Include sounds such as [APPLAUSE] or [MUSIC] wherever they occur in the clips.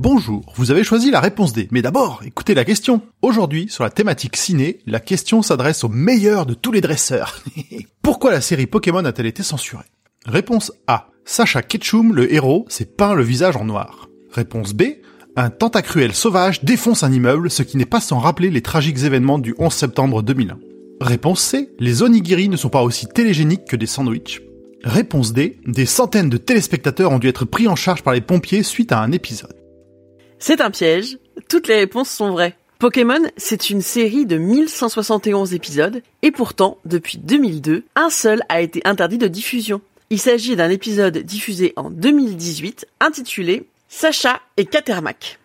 Bonjour, vous avez choisi la réponse D. Mais d'abord, écoutez la question. Aujourd'hui, sur la thématique ciné, la question s'adresse au meilleur de tous les dresseurs. [LAUGHS] Pourquoi la série Pokémon a-t-elle été censurée? Réponse A. Sacha Ketchum, le héros, s'est peint le visage en noir. Réponse B. Un tentacruel sauvage défonce un immeuble, ce qui n'est pas sans rappeler les tragiques événements du 11 septembre 2001. Réponse C. Les onigiri ne sont pas aussi télégéniques que des sandwichs. Réponse D. Des centaines de téléspectateurs ont dû être pris en charge par les pompiers suite à un épisode. C'est un piège, toutes les réponses sont vraies. Pokémon, c'est une série de 1171 épisodes, et pourtant, depuis 2002, un seul a été interdit de diffusion. Il s'agit d'un épisode diffusé en 2018, intitulé Sacha et Catermac.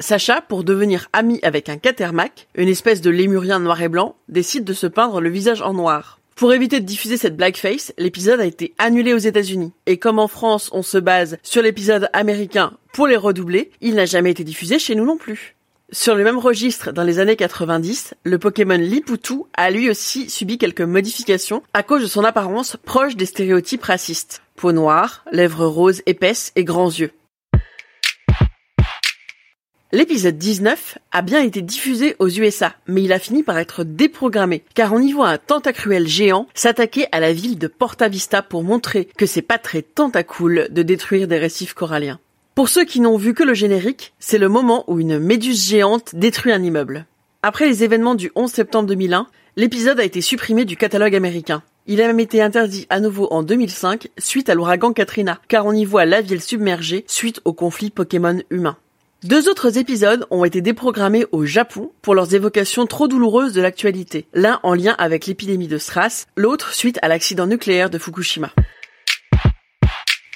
Sacha, pour devenir ami avec un Catermac, une espèce de lémurien noir et blanc, décide de se peindre le visage en noir. Pour éviter de diffuser cette blackface, l'épisode a été annulé aux États-Unis. Et comme en France, on se base sur l'épisode américain pour les redoubler, il n'a jamais été diffusé chez nous non plus. Sur le même registre, dans les années 90, le Pokémon Liputu a lui aussi subi quelques modifications à cause de son apparence proche des stéréotypes racistes. Peau noire, lèvres roses épaisses et grands yeux. L'épisode 19 a bien été diffusé aux USA, mais il a fini par être déprogrammé, car on y voit un tentacruel géant s'attaquer à la ville de Porta Vista pour montrer que c'est pas très tentacool de détruire des récifs coralliens. Pour ceux qui n'ont vu que le générique, c'est le moment où une méduse géante détruit un immeuble. Après les événements du 11 septembre 2001, l'épisode a été supprimé du catalogue américain. Il a même été interdit à nouveau en 2005 suite à l'ouragan Katrina, car on y voit la ville submergée suite au conflit Pokémon humain. Deux autres épisodes ont été déprogrammés au Japon pour leurs évocations trop douloureuses de l'actualité, l'un en lien avec l'épidémie de SRAS, l'autre suite à l'accident nucléaire de Fukushima.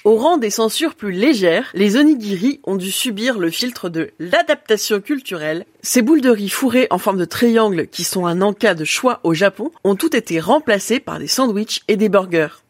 Au rang des censures plus légères, les onigiri ont dû subir le filtre de l'adaptation culturelle. Ces boules de riz fourrées en forme de triangle qui sont un encas de choix au Japon ont toutes été remplacées par des sandwichs et des burgers.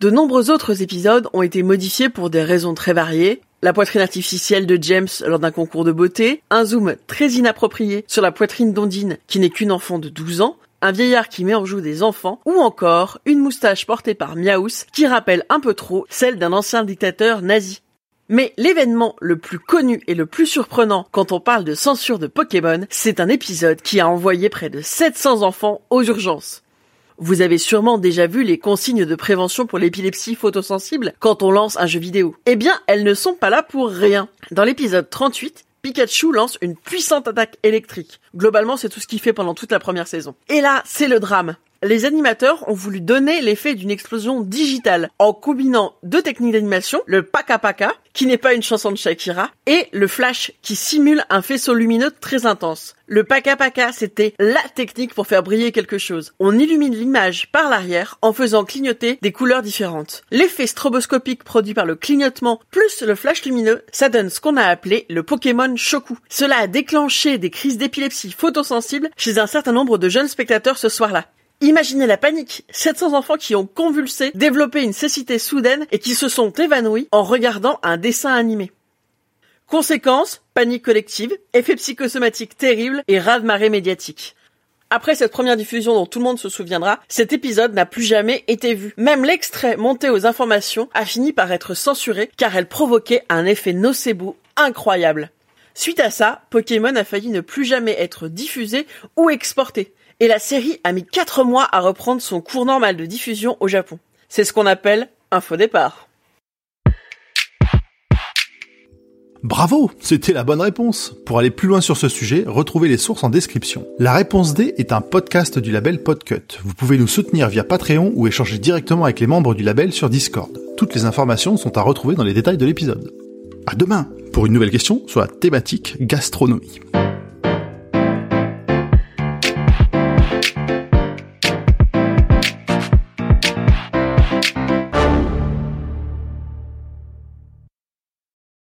De nombreux autres épisodes ont été modifiés pour des raisons très variées, la poitrine artificielle de James lors d'un concours de beauté, un zoom très inapproprié sur la poitrine d'Ondine qui n'est qu'une enfant de 12 ans, un vieillard qui met en joue des enfants, ou encore une moustache portée par Miaus qui rappelle un peu trop celle d'un ancien dictateur nazi. Mais l'événement le plus connu et le plus surprenant quand on parle de censure de Pokémon, c'est un épisode qui a envoyé près de 700 enfants aux urgences. Vous avez sûrement déjà vu les consignes de prévention pour l'épilepsie photosensible quand on lance un jeu vidéo. Eh bien, elles ne sont pas là pour rien. Dans l'épisode 38, Pikachu lance une puissante attaque électrique. Globalement, c'est tout ce qu'il fait pendant toute la première saison. Et là, c'est le drame. Les animateurs ont voulu donner l'effet d'une explosion digitale en combinant deux techniques d'animation, le Paka Paka, qui n'est pas une chanson de Shakira, et le Flash, qui simule un faisceau lumineux très intense. Le Paka Paka, c'était la technique pour faire briller quelque chose. On illumine l'image par l'arrière en faisant clignoter des couleurs différentes. L'effet stroboscopique produit par le clignotement plus le flash lumineux, ça donne ce qu'on a appelé le Pokémon Shoku. Cela a déclenché des crises d'épilepsie photosensible chez un certain nombre de jeunes spectateurs ce soir-là. Imaginez la panique. 700 enfants qui ont convulsé, développé une cécité soudaine et qui se sont évanouis en regardant un dessin animé. Conséquence, panique collective, effet psychosomatique terrible et raz-de-marée médiatique. Après cette première diffusion dont tout le monde se souviendra, cet épisode n'a plus jamais été vu. Même l'extrait monté aux informations a fini par être censuré car elle provoquait un effet nocebo incroyable. Suite à ça, Pokémon a failli ne plus jamais être diffusé ou exporté et la série a mis 4 mois à reprendre son cours normal de diffusion au Japon. C'est ce qu'on appelle un faux départ. Bravo, c'était la bonne réponse. Pour aller plus loin sur ce sujet, retrouvez les sources en description. La réponse D est un podcast du label Podcut. Vous pouvez nous soutenir via Patreon ou échanger directement avec les membres du label sur Discord. Toutes les informations sont à retrouver dans les détails de l'épisode. À demain pour une nouvelle question sur la thématique gastronomie.